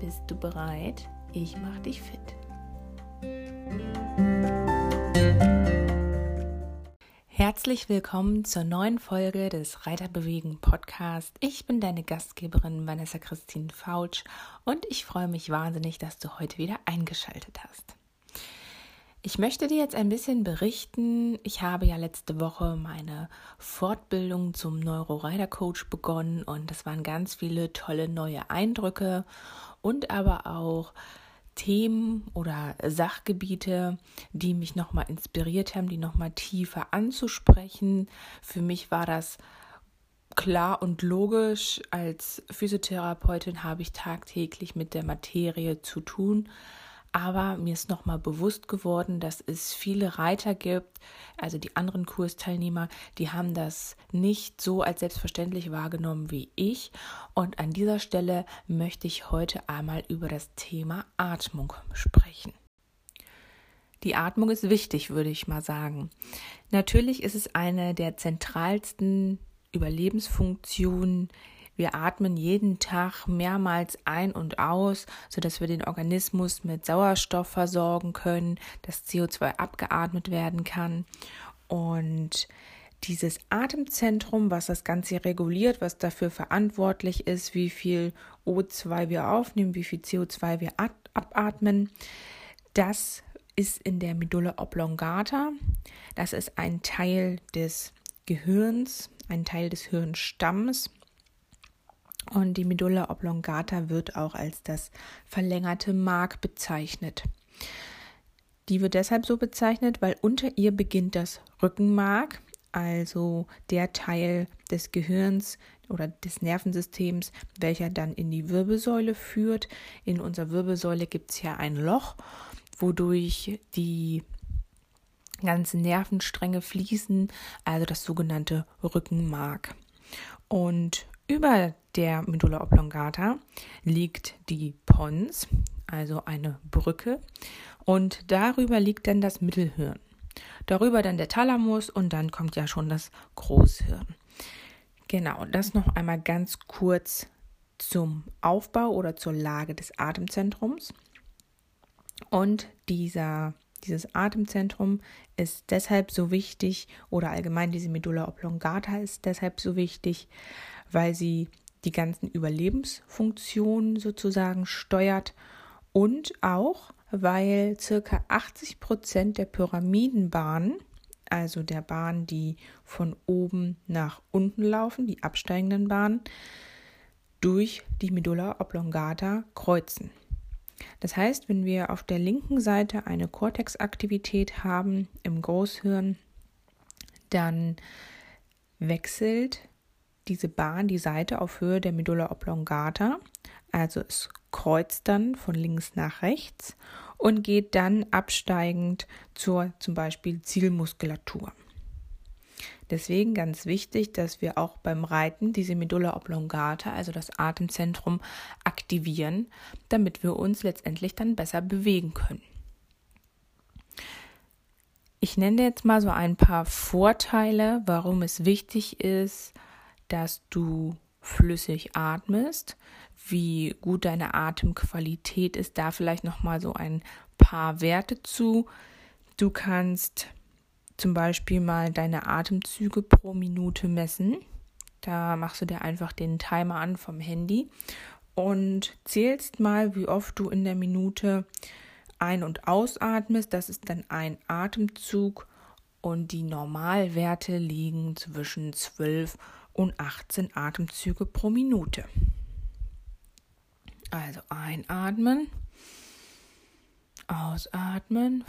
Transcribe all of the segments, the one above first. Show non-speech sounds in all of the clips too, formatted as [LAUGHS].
Bist du bereit? Ich mach dich fit. Herzlich willkommen zur neuen Folge des Reiterbewegen Podcast. Ich bin deine Gastgeberin Vanessa Christine Fautsch und ich freue mich wahnsinnig, dass du heute wieder eingeschaltet hast. Ich möchte dir jetzt ein bisschen berichten. Ich habe ja letzte Woche meine Fortbildung zum Neuro-Rider-Coach begonnen und das waren ganz viele tolle neue Eindrücke und aber auch Themen oder Sachgebiete, die mich nochmal inspiriert haben, die nochmal tiefer anzusprechen. Für mich war das klar und logisch. Als Physiotherapeutin habe ich tagtäglich mit der Materie zu tun. Aber mir ist nochmal bewusst geworden, dass es viele Reiter gibt, also die anderen Kursteilnehmer, die haben das nicht so als selbstverständlich wahrgenommen wie ich. Und an dieser Stelle möchte ich heute einmal über das Thema Atmung sprechen. Die Atmung ist wichtig, würde ich mal sagen. Natürlich ist es eine der zentralsten Überlebensfunktionen wir atmen jeden Tag mehrmals ein und aus, sodass wir den Organismus mit Sauerstoff versorgen können, dass CO2 abgeatmet werden kann. Und dieses Atemzentrum, was das Ganze reguliert, was dafür verantwortlich ist, wie viel O2 wir aufnehmen, wie viel CO2 wir abatmen, das ist in der Medulla oblongata. Das ist ein Teil des Gehirns, ein Teil des Hirnstamms. Und die Medulla oblongata wird auch als das verlängerte Mark bezeichnet. Die wird deshalb so bezeichnet, weil unter ihr beginnt das Rückenmark, also der Teil des Gehirns oder des Nervensystems, welcher dann in die Wirbelsäule führt. In unserer Wirbelsäule gibt es ja ein Loch, wodurch die ganzen Nervenstränge fließen, also das sogenannte Rückenmark. Und über der Medulla oblongata liegt die Pons, also eine Brücke, und darüber liegt dann das Mittelhirn. Darüber dann der Thalamus und dann kommt ja schon das Großhirn. Genau, das noch einmal ganz kurz zum Aufbau oder zur Lage des Atemzentrums. Und dieser, dieses Atemzentrum ist deshalb so wichtig oder allgemein diese Medulla oblongata ist deshalb so wichtig, weil sie die ganzen Überlebensfunktionen sozusagen steuert und auch, weil circa 80 Prozent der Pyramidenbahnen, also der Bahnen, die von oben nach unten laufen, die absteigenden Bahnen, durch die Medulla oblongata kreuzen. Das heißt, wenn wir auf der linken Seite eine Cortex-Aktivität haben im Großhirn, dann wechselt diese Bahn die Seite auf Höhe der Medulla oblongata, also es kreuzt dann von links nach rechts und geht dann absteigend zur zum Beispiel Zielmuskulatur. Deswegen ganz wichtig, dass wir auch beim Reiten diese Medulla oblongata, also das Atemzentrum, aktivieren, damit wir uns letztendlich dann besser bewegen können. Ich nenne jetzt mal so ein paar Vorteile, warum es wichtig ist, dass du flüssig atmest, wie gut deine Atemqualität ist, da vielleicht noch mal so ein paar Werte zu. Du kannst zum Beispiel mal deine Atemzüge pro Minute messen. Da machst du dir einfach den Timer an vom Handy und zählst mal, wie oft du in der Minute ein- und ausatmest. Das ist dann ein Atemzug und die Normalwerte liegen zwischen 12 und und 18 Atemzüge pro Minute. Also einatmen, ausatmen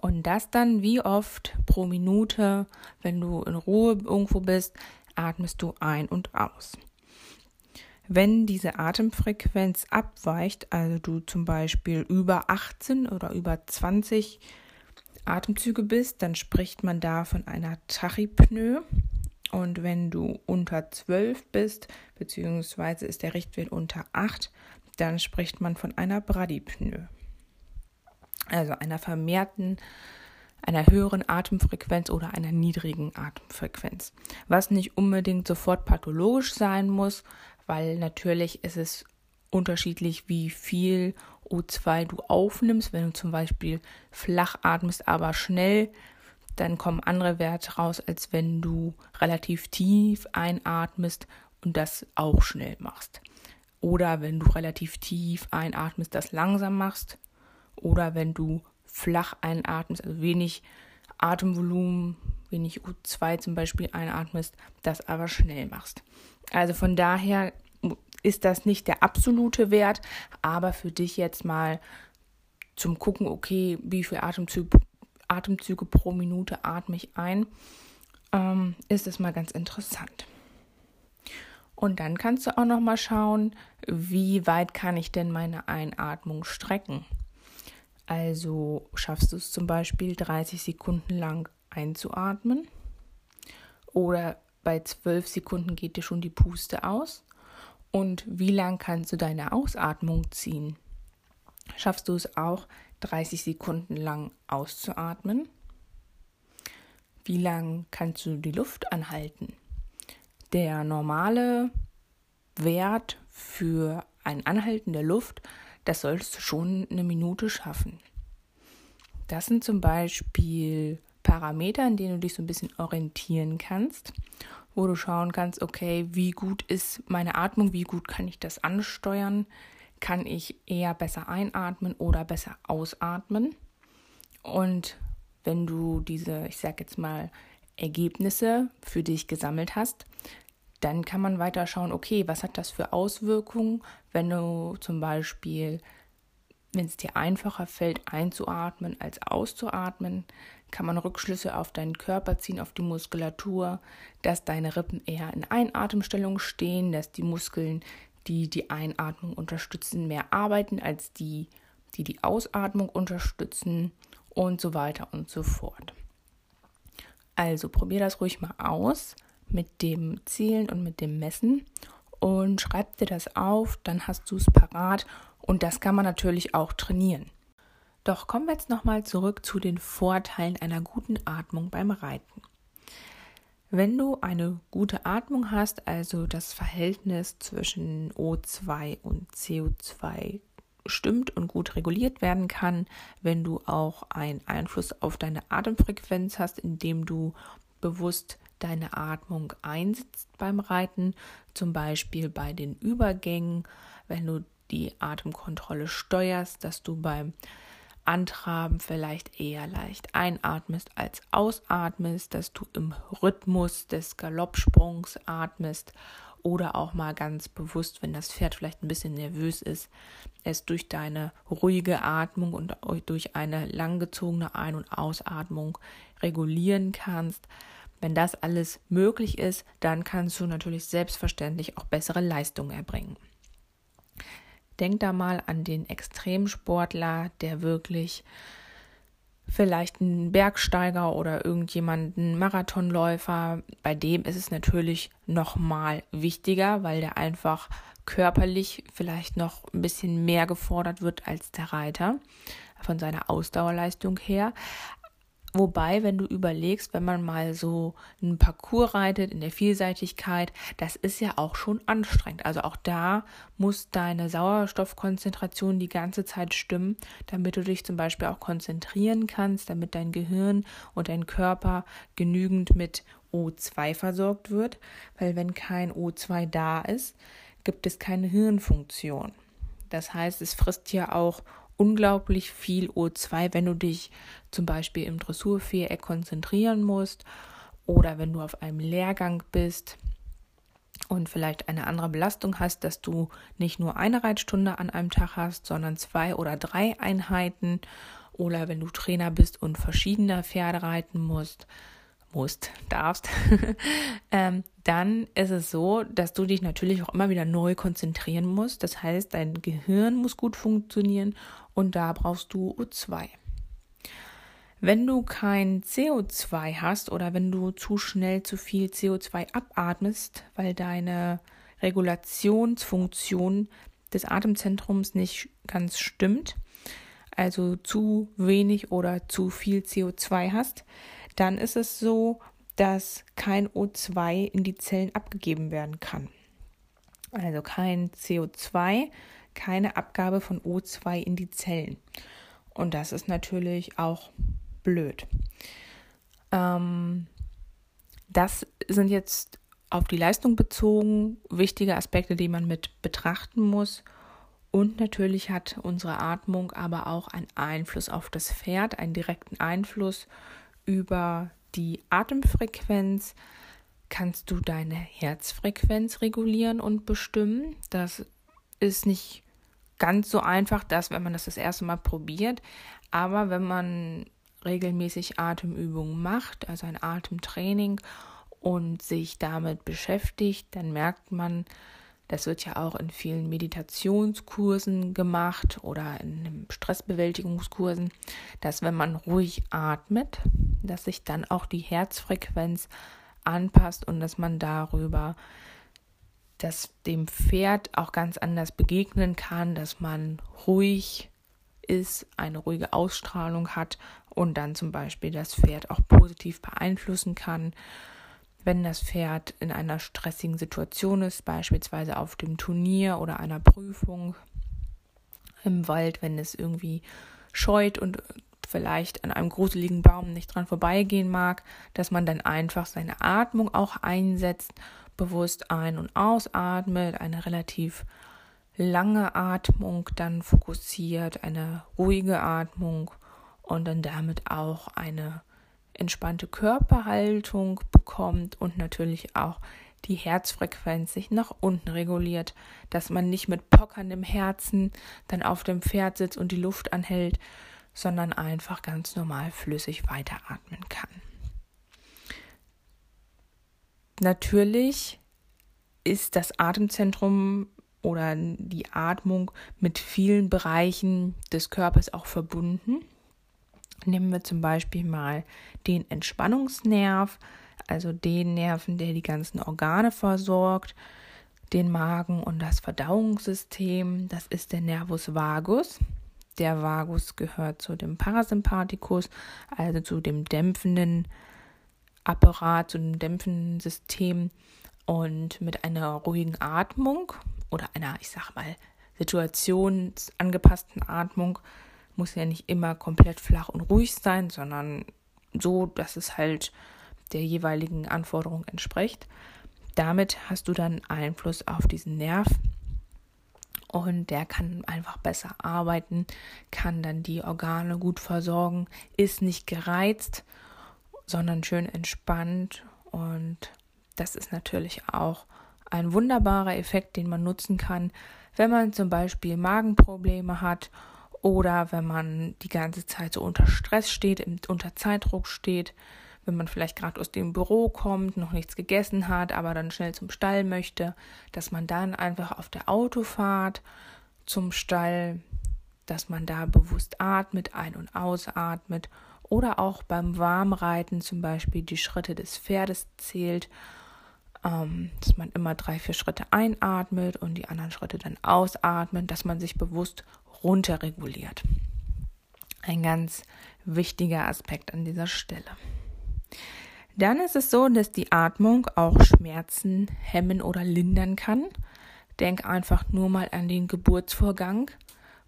und das dann wie oft pro Minute, wenn du in Ruhe irgendwo bist, atmest du ein und aus. Wenn diese Atemfrequenz abweicht, also du zum Beispiel über 18 oder über 20 Atemzüge bist, dann spricht man da von einer Tachypnoe. Und wenn du unter 12 bist, beziehungsweise ist der Richtwert unter 8, dann spricht man von einer Bradypnoe. Also einer vermehrten, einer höheren Atemfrequenz oder einer niedrigen Atemfrequenz. Was nicht unbedingt sofort pathologisch sein muss, weil natürlich ist es unterschiedlich, wie viel O2 du aufnimmst. Wenn du zum Beispiel flach atmest, aber schnell, dann kommen andere Werte raus, als wenn du relativ tief einatmest und das auch schnell machst. Oder wenn du relativ tief einatmest, das langsam machst. Oder wenn du flach einatmest, also wenig Atemvolumen, wenig O2 zum Beispiel einatmest, das aber schnell machst. Also von daher ist das nicht der absolute Wert, aber für dich jetzt mal zum Gucken, okay, wie viele Atemzüge, Atemzüge pro Minute atme ich ein, ähm, ist es mal ganz interessant. Und dann kannst du auch noch mal schauen, wie weit kann ich denn meine Einatmung strecken. Also schaffst du es zum Beispiel 30 Sekunden lang einzuatmen oder bei 12 Sekunden geht dir schon die Puste aus und wie lang kannst du deine Ausatmung ziehen? Schaffst du es auch 30 Sekunden lang auszuatmen? Wie lang kannst du die Luft anhalten? Der normale Wert für ein Anhalten der Luft, das solltest du schon eine Minute schaffen. Das sind zum Beispiel Parameter, in denen du dich so ein bisschen orientieren kannst, wo du schauen kannst, okay, wie gut ist meine Atmung, wie gut kann ich das ansteuern, kann ich eher besser einatmen oder besser ausatmen. Und wenn du diese, ich sag jetzt mal, Ergebnisse für dich gesammelt hast, dann kann man weiter schauen, okay, was hat das für Auswirkungen, wenn du zum Beispiel, wenn es dir einfacher fällt, einzuatmen als auszuatmen, kann man Rückschlüsse auf deinen Körper ziehen, auf die Muskulatur, dass deine Rippen eher in Einatemstellung stehen, dass die Muskeln, die die Einatmung unterstützen, mehr arbeiten als die, die die Ausatmung unterstützen und so weiter und so fort. Also probier das ruhig mal aus mit dem Zählen und mit dem Messen und schreib dir das auf, dann hast du es parat und das kann man natürlich auch trainieren. Doch kommen wir jetzt nochmal zurück zu den Vorteilen einer guten Atmung beim Reiten. Wenn du eine gute Atmung hast, also das Verhältnis zwischen O2 und CO2 stimmt und gut reguliert werden kann, wenn du auch einen Einfluss auf deine Atemfrequenz hast, indem du bewusst deine Atmung einsetzt beim Reiten, zum Beispiel bei den Übergängen, wenn du die Atemkontrolle steuerst, dass du beim Antraben vielleicht eher leicht einatmest als ausatmest, dass du im Rhythmus des Galoppsprungs atmest oder auch mal ganz bewusst, wenn das Pferd vielleicht ein bisschen nervös ist, es durch deine ruhige Atmung und durch eine langgezogene Ein- und Ausatmung regulieren kannst. Wenn das alles möglich ist, dann kannst du natürlich selbstverständlich auch bessere Leistungen erbringen. Denk da mal an den Extremsportler, der wirklich vielleicht ein Bergsteiger oder irgendjemanden Marathonläufer, bei dem ist es natürlich noch mal wichtiger, weil der einfach körperlich vielleicht noch ein bisschen mehr gefordert wird als der Reiter von seiner Ausdauerleistung her. Wobei, wenn du überlegst, wenn man mal so einen Parcours reitet in der Vielseitigkeit, das ist ja auch schon anstrengend. Also auch da muss deine Sauerstoffkonzentration die ganze Zeit stimmen, damit du dich zum Beispiel auch konzentrieren kannst, damit dein Gehirn und dein Körper genügend mit O2 versorgt wird. Weil wenn kein O2 da ist, gibt es keine Hirnfunktion. Das heißt, es frisst ja auch unglaublich viel O2, wenn du dich zum Beispiel im Dressurviereck konzentrieren musst oder wenn du auf einem Lehrgang bist und vielleicht eine andere Belastung hast, dass du nicht nur eine Reitstunde an einem Tag hast, sondern zwei oder drei Einheiten oder wenn du Trainer bist und verschiedene Pferde reiten musst, musst, darfst, [LAUGHS] ähm, dann ist es so, dass du dich natürlich auch immer wieder neu konzentrieren musst. Das heißt, dein Gehirn muss gut funktionieren und da brauchst du O2. Wenn du kein CO2 hast oder wenn du zu schnell zu viel CO2 abatmest, weil deine Regulationsfunktion des Atemzentrums nicht ganz stimmt, also zu wenig oder zu viel CO2 hast, dann ist es so, dass kein O2 in die Zellen abgegeben werden kann. Also kein CO2, keine Abgabe von O2 in die Zellen. Und das ist natürlich auch blöd. Ähm, das sind jetzt auf die Leistung bezogen wichtige Aspekte, die man mit betrachten muss. Und natürlich hat unsere Atmung aber auch einen Einfluss auf das Pferd, einen direkten Einfluss über die Atemfrequenz. Kannst du deine Herzfrequenz regulieren und bestimmen? Das ist nicht ganz so einfach, dass wenn man das das erste Mal probiert, aber wenn man regelmäßig Atemübungen macht, also ein Atemtraining und sich damit beschäftigt, dann merkt man, das wird ja auch in vielen Meditationskursen gemacht oder in Stressbewältigungskursen, dass wenn man ruhig atmet, dass sich dann auch die Herzfrequenz anpasst und dass man darüber dass dem Pferd auch ganz anders begegnen kann, dass man ruhig ist, eine ruhige Ausstrahlung hat und dann zum Beispiel das Pferd auch positiv beeinflussen kann. Wenn das Pferd in einer stressigen Situation ist, beispielsweise auf dem Turnier oder einer Prüfung im Wald, wenn es irgendwie scheut und vielleicht an einem gruseligen Baum nicht dran vorbeigehen mag, dass man dann einfach seine Atmung auch einsetzt, bewusst ein- und ausatmet, eine relativ lange Atmung dann fokussiert, eine ruhige Atmung und dann damit auch eine entspannte Körperhaltung bekommt und natürlich auch die Herzfrequenz sich nach unten reguliert, dass man nicht mit pockerndem Herzen dann auf dem Pferd sitzt und die Luft anhält, sondern einfach ganz normal flüssig weiteratmen kann. Natürlich ist das Atemzentrum oder die Atmung mit vielen Bereichen des Körpers auch verbunden. Nehmen wir zum Beispiel mal den Entspannungsnerv, also den Nerven, der die ganzen Organe versorgt, den Magen und das Verdauungssystem. Das ist der Nervus vagus. Der Vagus gehört zu dem Parasympathikus, also zu dem dämpfenden Apparat, zu dem dämpfenden System. Und mit einer ruhigen Atmung oder einer, ich sag mal, situationsangepassten Atmung muss ja nicht immer komplett flach und ruhig sein, sondern so, dass es halt der jeweiligen Anforderung entspricht. Damit hast du dann Einfluss auf diesen Nerv und der kann einfach besser arbeiten, kann dann die Organe gut versorgen, ist nicht gereizt, sondern schön entspannt und das ist natürlich auch ein wunderbarer Effekt, den man nutzen kann, wenn man zum Beispiel Magenprobleme hat oder wenn man die ganze Zeit so unter Stress steht, unter Zeitdruck steht, wenn man vielleicht gerade aus dem Büro kommt, noch nichts gegessen hat, aber dann schnell zum Stall möchte, dass man dann einfach auf der Autofahrt zum Stall, dass man da bewusst atmet, ein- und ausatmet oder auch beim Warmreiten zum Beispiel die Schritte des Pferdes zählt, ähm, dass man immer drei, vier Schritte einatmet und die anderen Schritte dann ausatmet, dass man sich bewusst runterreguliert. Ein ganz wichtiger Aspekt an dieser Stelle. Dann ist es so, dass die Atmung auch Schmerzen hemmen oder lindern kann. Denk einfach nur mal an den Geburtsvorgang,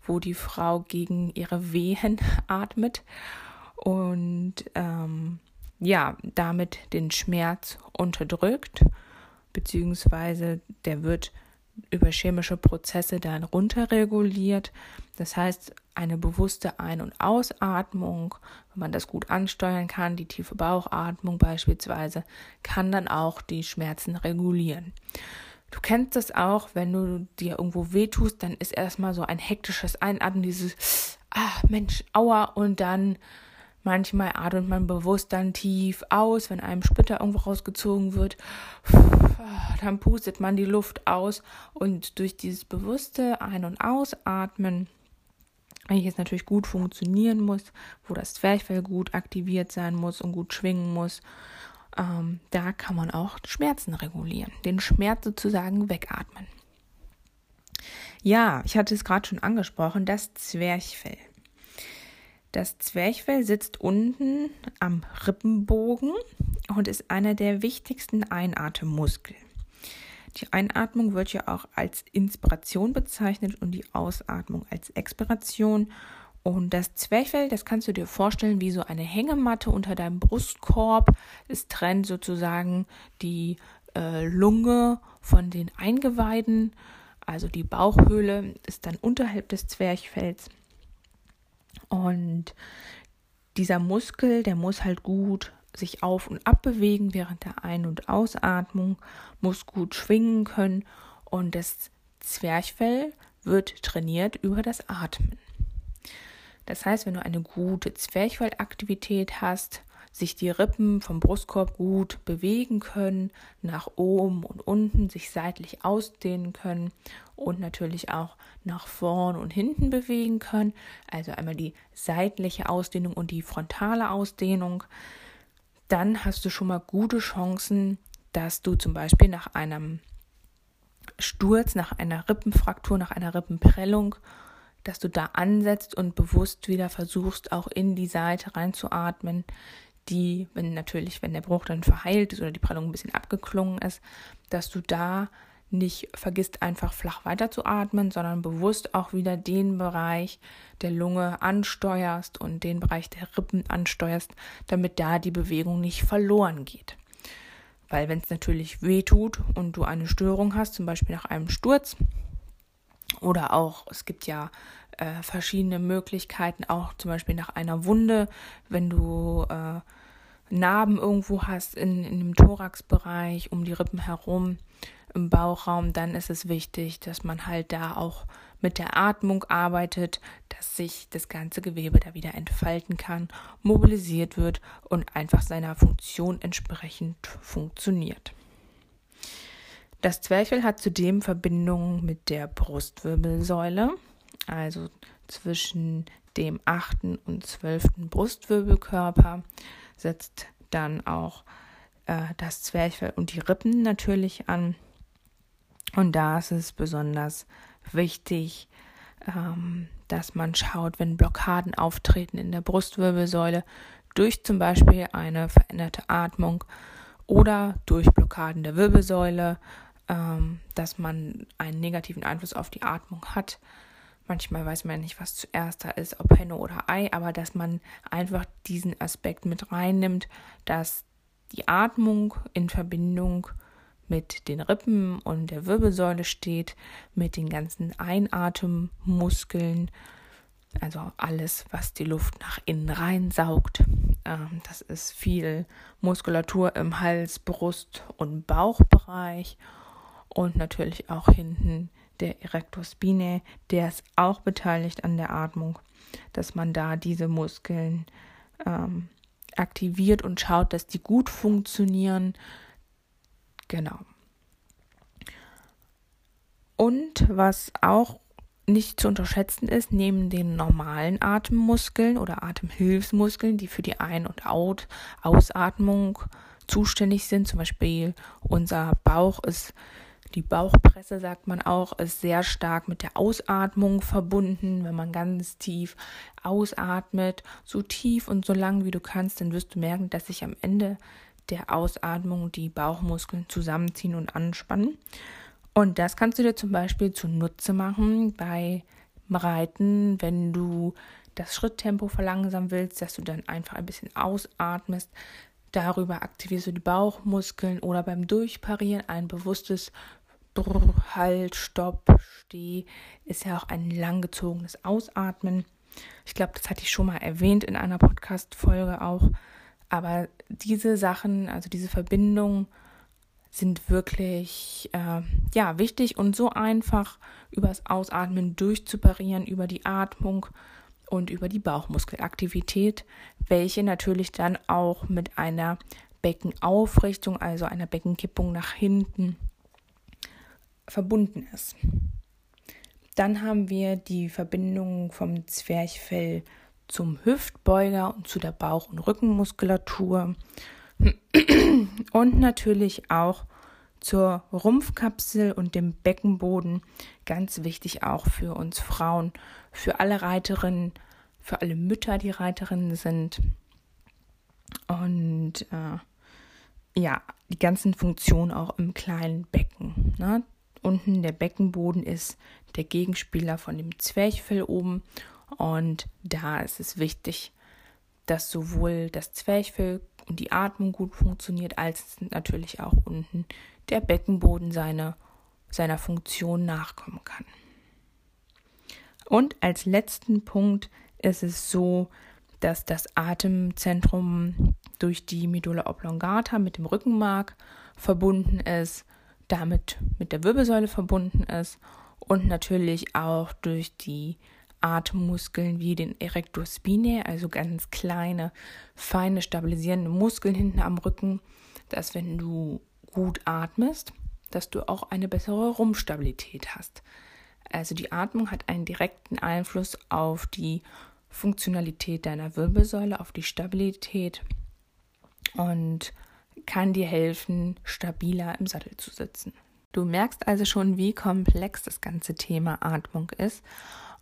wo die Frau gegen ihre Wehen [LAUGHS] atmet und ähm, ja, damit den Schmerz unterdrückt, beziehungsweise der wird über chemische Prozesse dann runterreguliert. Das heißt, eine bewusste Ein- und Ausatmung, wenn man das gut ansteuern kann, die tiefe Bauchatmung beispielsweise, kann dann auch die Schmerzen regulieren. Du kennst das auch, wenn du dir irgendwo wehtust, dann ist erstmal so ein hektisches Einatmen, dieses, ah, Mensch, aua, und dann Manchmal atmet man bewusst dann tief aus, wenn einem Splitter irgendwo rausgezogen wird. Dann pustet man die Luft aus und durch dieses bewusste Ein- und Ausatmen, welches natürlich gut funktionieren muss, wo das Zwerchfell gut aktiviert sein muss und gut schwingen muss, ähm, da kann man auch Schmerzen regulieren, den Schmerz sozusagen wegatmen. Ja, ich hatte es gerade schon angesprochen, das Zwerchfell. Das Zwerchfell sitzt unten am Rippenbogen und ist einer der wichtigsten Einatemmuskeln. Die Einatmung wird ja auch als Inspiration bezeichnet und die Ausatmung als Expiration. Und das Zwerchfell, das kannst du dir vorstellen wie so eine Hängematte unter deinem Brustkorb. Es trennt sozusagen die äh, Lunge von den Eingeweiden. Also die Bauchhöhle ist dann unterhalb des Zwerchfells. Und dieser Muskel, der muss halt gut sich auf und ab bewegen während der Ein- und Ausatmung, muss gut schwingen können und das Zwerchfell wird trainiert über das Atmen. Das heißt, wenn du eine gute Zwerchfellaktivität hast, sich die Rippen vom Brustkorb gut bewegen können, nach oben und unten sich seitlich ausdehnen können und natürlich auch nach vorn und hinten bewegen können. Also einmal die seitliche Ausdehnung und die frontale Ausdehnung. Dann hast du schon mal gute Chancen, dass du zum Beispiel nach einem Sturz, nach einer Rippenfraktur, nach einer Rippenprellung, dass du da ansetzt und bewusst wieder versuchst, auch in die Seite reinzuatmen, die, wenn natürlich, wenn der Bruch dann verheilt ist oder die Prellung ein bisschen abgeklungen ist, dass du da nicht vergisst, einfach flach weiterzuatmen, sondern bewusst auch wieder den Bereich der Lunge ansteuerst und den Bereich der Rippen ansteuerst, damit da die Bewegung nicht verloren geht. Weil wenn es natürlich weh tut und du eine Störung hast, zum Beispiel nach einem Sturz oder auch, es gibt ja äh, verschiedene Möglichkeiten, auch zum Beispiel nach einer Wunde, wenn du äh, Narben irgendwo hast in, in dem Thoraxbereich, um die Rippen herum, im Bauchraum, dann ist es wichtig, dass man halt da auch mit der Atmung arbeitet, dass sich das ganze Gewebe da wieder entfalten kann, mobilisiert wird und einfach seiner Funktion entsprechend funktioniert. Das Zwerchfell hat zudem Verbindungen mit der Brustwirbelsäule, also zwischen dem achten und zwölften Brustwirbelkörper setzt dann auch äh, das Zwerchfell und die Rippen natürlich an. Und da ist es besonders wichtig, ähm, dass man schaut, wenn Blockaden auftreten in der Brustwirbelsäule durch zum Beispiel eine veränderte Atmung oder durch Blockaden der Wirbelsäule, ähm, dass man einen negativen Einfluss auf die Atmung hat. Manchmal weiß man nicht, was zuerst da ist, ob Henne oder Ei, aber dass man einfach diesen Aspekt mit reinnimmt, dass die Atmung in Verbindung mit den Rippen und der Wirbelsäule steht, mit den ganzen Einatemmuskeln, also alles, was die Luft nach innen reinsaugt. Ähm, das ist viel Muskulatur im Hals, Brust und Bauchbereich und natürlich auch hinten der Erector spinae, der ist auch beteiligt an der Atmung, dass man da diese Muskeln ähm, aktiviert und schaut, dass die gut funktionieren. Genau. Und was auch nicht zu unterschätzen ist, neben den normalen Atemmuskeln oder Atemhilfsmuskeln, die für die Ein- und Ausatmung zuständig sind, zum Beispiel unser Bauch ist die Bauchpresse, sagt man auch, ist sehr stark mit der Ausatmung verbunden. Wenn man ganz tief ausatmet, so tief und so lang wie du kannst, dann wirst du merken, dass sich am Ende der Ausatmung die Bauchmuskeln zusammenziehen und anspannen. Und das kannst du dir zum Beispiel zunutze machen bei Reiten, wenn du das Schritttempo verlangsamen willst, dass du dann einfach ein bisschen ausatmest, Darüber aktivierst du die Bauchmuskeln oder beim Durchparieren ein bewusstes Brr, Halt, Stopp, Steh ist ja auch ein langgezogenes Ausatmen. Ich glaube, das hatte ich schon mal erwähnt in einer Podcast-Folge auch. Aber diese Sachen, also diese Verbindungen, sind wirklich äh, ja wichtig und so einfach übers Ausatmen durchzuparieren, über die Atmung und über die Bauchmuskelaktivität, welche natürlich dann auch mit einer Beckenaufrichtung, also einer Beckenkippung nach hinten verbunden ist. Dann haben wir die Verbindung vom Zwerchfell zum Hüftbeuger und zu der Bauch- und Rückenmuskulatur und natürlich auch zur Rumpfkapsel und dem Beckenboden. Ganz wichtig auch für uns Frauen, für alle Reiterinnen, für alle Mütter, die Reiterinnen sind. Und äh, ja, die ganzen Funktionen auch im kleinen Becken. Ne? Unten der Beckenboden ist der Gegenspieler von dem Zwerchfell oben. Und da ist es wichtig, dass sowohl das Zwerchfell und die Atmung gut funktioniert, als natürlich auch unten der Beckenboden seine, seiner Funktion nachkommen kann. Und als letzten Punkt ist es so, dass das Atemzentrum durch die Medulla oblongata mit dem Rückenmark verbunden ist, damit mit der Wirbelsäule verbunden ist und natürlich auch durch die Atemmuskeln wie den Erector spinae, also ganz kleine, feine, stabilisierende Muskeln hinten am Rücken, dass wenn du gut atmest, dass du auch eine bessere Rumpfstabilität hast. Also die Atmung hat einen direkten Einfluss auf die Funktionalität deiner Wirbelsäule, auf die Stabilität und kann dir helfen, stabiler im Sattel zu sitzen. Du merkst also schon, wie komplex das ganze Thema Atmung ist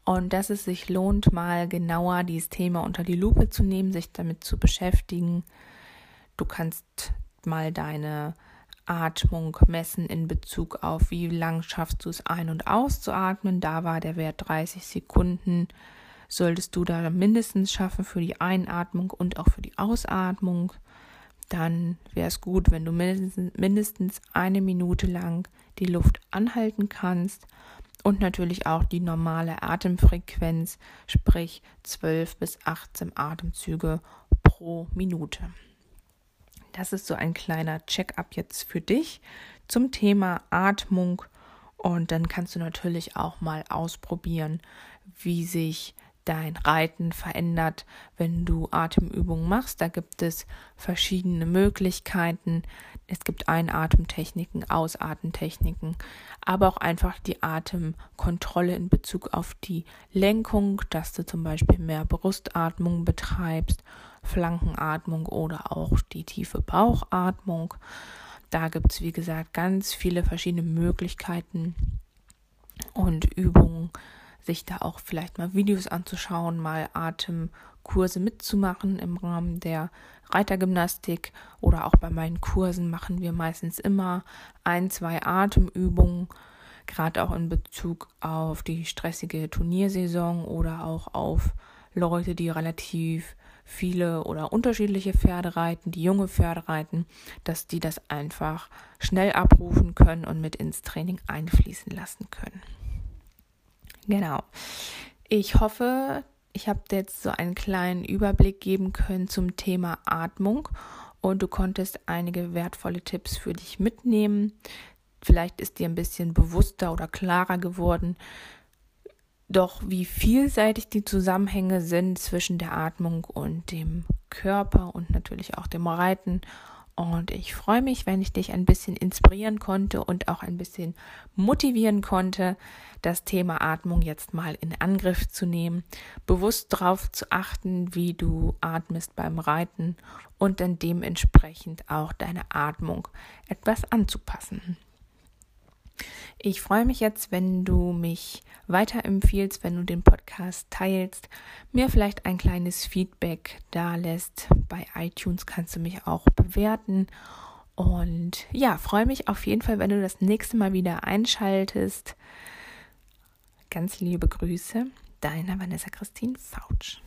und dass es sich lohnt, mal genauer dieses Thema unter die Lupe zu nehmen, sich damit zu beschäftigen. Du kannst mal deine Atmung messen in Bezug auf, wie lang schaffst du es ein- und auszuatmen. Da war der Wert 30 Sekunden. Solltest du da mindestens schaffen für die Einatmung und auch für die Ausatmung, dann wäre es gut, wenn du mindestens eine Minute lang die Luft anhalten kannst und natürlich auch die normale Atemfrequenz, sprich 12 bis 18 Atemzüge pro Minute. Das ist so ein kleiner Check-up jetzt für dich zum Thema Atmung. Und dann kannst du natürlich auch mal ausprobieren, wie sich dein Reiten verändert, wenn du Atemübungen machst. Da gibt es verschiedene Möglichkeiten. Es gibt Einatemtechniken, Ausatemtechniken, aber auch einfach die Atemkontrolle in Bezug auf die Lenkung, dass du zum Beispiel mehr Brustatmung betreibst Flankenatmung oder auch die tiefe Bauchatmung. Da gibt es, wie gesagt, ganz viele verschiedene Möglichkeiten und Übungen, sich da auch vielleicht mal Videos anzuschauen, mal Atemkurse mitzumachen im Rahmen der Reitergymnastik oder auch bei meinen Kursen machen wir meistens immer ein, zwei Atemübungen, gerade auch in Bezug auf die stressige Turniersaison oder auch auf Leute, die relativ viele oder unterschiedliche Pferde reiten, die junge Pferde reiten, dass die das einfach schnell abrufen können und mit ins Training einfließen lassen können. Genau. Ich hoffe, ich habe dir jetzt so einen kleinen Überblick geben können zum Thema Atmung und du konntest einige wertvolle Tipps für dich mitnehmen. Vielleicht ist dir ein bisschen bewusster oder klarer geworden, doch wie vielseitig die Zusammenhänge sind zwischen der Atmung und dem Körper und natürlich auch dem Reiten. Und ich freue mich, wenn ich dich ein bisschen inspirieren konnte und auch ein bisschen motivieren konnte, das Thema Atmung jetzt mal in Angriff zu nehmen, bewusst darauf zu achten, wie du atmest beim Reiten und dann dementsprechend auch deine Atmung etwas anzupassen. Ich freue mich jetzt, wenn du mich weiterempfiehlst, wenn du den Podcast teilst, mir vielleicht ein kleines Feedback da lässt. Bei iTunes kannst du mich auch bewerten. Und ja, freue mich auf jeden Fall, wenn du das nächste Mal wieder einschaltest. Ganz liebe Grüße, deine Vanessa Christine Fautsch.